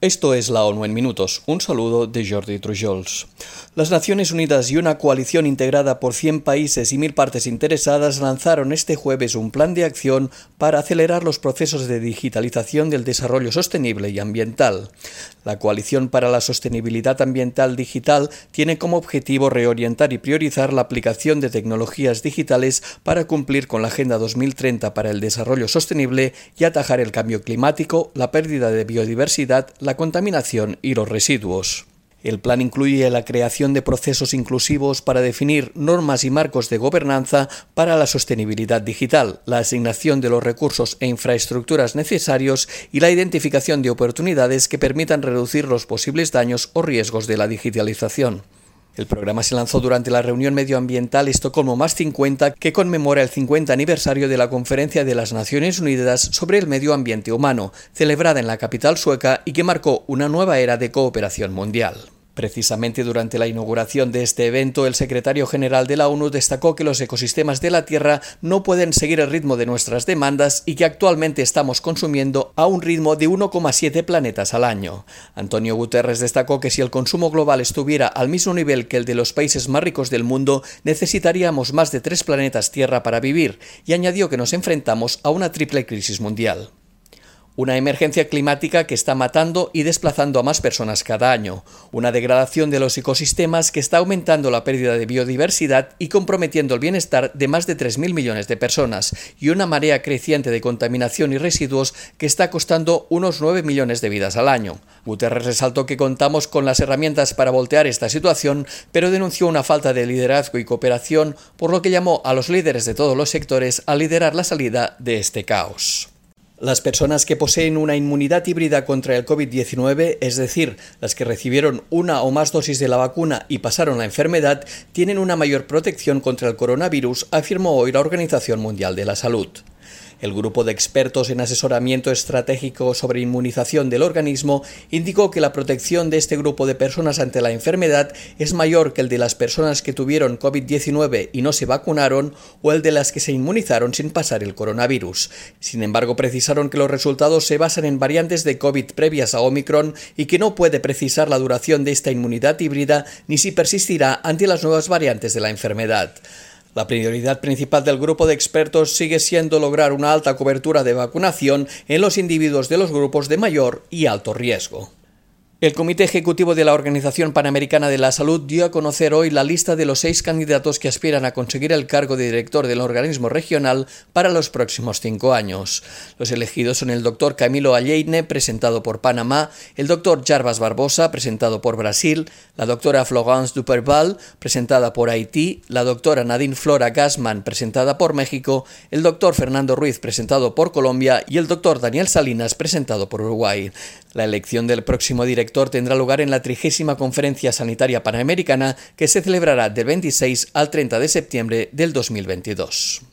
Esto es la ONU en minutos. Un saludo de Jordi Trujols. Las Naciones Unidas y una coalición integrada por 100 países y mil partes interesadas lanzaron este jueves un plan de acción para acelerar los procesos de digitalización del desarrollo sostenible y ambiental. La Coalición para la Sostenibilidad Ambiental Digital tiene como objetivo reorientar y priorizar la aplicación de tecnologías digitales para cumplir con la Agenda 2030 para el Desarrollo Sostenible y atajar el cambio climático, la pérdida de biodiversidad, la contaminación y los residuos. El plan incluye la creación de procesos inclusivos para definir normas y marcos de gobernanza para la sostenibilidad digital, la asignación de los recursos e infraestructuras necesarios y la identificación de oportunidades que permitan reducir los posibles daños o riesgos de la digitalización. El programa se lanzó durante la reunión medioambiental Estocolmo más 50 que conmemora el 50 aniversario de la Conferencia de las Naciones Unidas sobre el Medio Ambiente Humano, celebrada en la capital sueca y que marcó una nueva era de cooperación mundial. Precisamente durante la inauguración de este evento, el secretario general de la ONU destacó que los ecosistemas de la Tierra no pueden seguir el ritmo de nuestras demandas y que actualmente estamos consumiendo a un ritmo de 1,7 planetas al año. Antonio Guterres destacó que si el consumo global estuviera al mismo nivel que el de los países más ricos del mundo, necesitaríamos más de tres planetas Tierra para vivir, y añadió que nos enfrentamos a una triple crisis mundial. Una emergencia climática que está matando y desplazando a más personas cada año, una degradación de los ecosistemas que está aumentando la pérdida de biodiversidad y comprometiendo el bienestar de más de 3.000 millones de personas, y una marea creciente de contaminación y residuos que está costando unos 9 millones de vidas al año. Guterres resaltó que contamos con las herramientas para voltear esta situación, pero denunció una falta de liderazgo y cooperación, por lo que llamó a los líderes de todos los sectores a liderar la salida de este caos. Las personas que poseen una inmunidad híbrida contra el COVID-19, es decir, las que recibieron una o más dosis de la vacuna y pasaron la enfermedad, tienen una mayor protección contra el coronavirus, afirmó hoy la Organización Mundial de la Salud. El grupo de expertos en asesoramiento estratégico sobre inmunización del organismo indicó que la protección de este grupo de personas ante la enfermedad es mayor que el de las personas que tuvieron COVID-19 y no se vacunaron o el de las que se inmunizaron sin pasar el coronavirus. Sin embargo, precisaron que los resultados se basan en variantes de COVID previas a Omicron y que no puede precisar la duración de esta inmunidad híbrida ni si persistirá ante las nuevas variantes de la enfermedad. La prioridad principal del grupo de expertos sigue siendo lograr una alta cobertura de vacunación en los individuos de los grupos de mayor y alto riesgo. El Comité Ejecutivo de la Organización Panamericana de la Salud dio a conocer hoy la lista de los seis candidatos que aspiran a conseguir el cargo de director del organismo regional para los próximos cinco años. Los elegidos son el doctor Camilo Alleine, presentado por Panamá, el doctor Jarbas Barbosa, presentado por Brasil, la doctora Florence Duperval, presentada por Haití, la doctora Nadine Flora Gassman, presentada por México, el doctor Fernando Ruiz, presentado por Colombia, y el doctor Daniel Salinas, presentado por Uruguay. La elección del próximo director tendrá lugar en la trigésima Conferencia Sanitaria Panamericana que se celebrará del 26 al 30 de septiembre del 2022.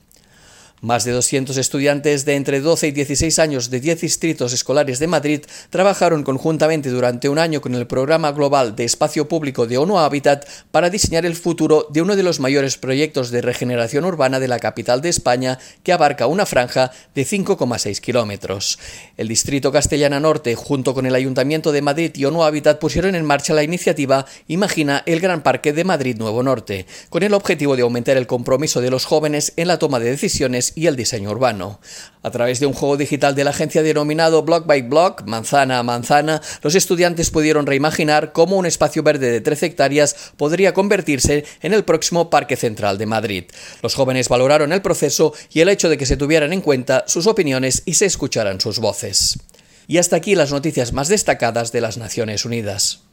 Más de 200 estudiantes de entre 12 y 16 años de 10 distritos escolares de Madrid trabajaron conjuntamente durante un año con el Programa Global de Espacio Público de ONU Habitat para diseñar el futuro de uno de los mayores proyectos de regeneración urbana de la capital de España, que abarca una franja de 5,6 kilómetros. El Distrito Castellana Norte, junto con el Ayuntamiento de Madrid y ONU Habitat, pusieron en marcha la iniciativa Imagina el Gran Parque de Madrid Nuevo Norte, con el objetivo de aumentar el compromiso de los jóvenes en la toma de decisiones y el diseño urbano. A través de un juego digital de la agencia denominado Block by Block, manzana a manzana, los estudiantes pudieron reimaginar cómo un espacio verde de 13 hectáreas podría convertirse en el próximo Parque Central de Madrid. Los jóvenes valoraron el proceso y el hecho de que se tuvieran en cuenta sus opiniones y se escucharan sus voces. Y hasta aquí las noticias más destacadas de las Naciones Unidas.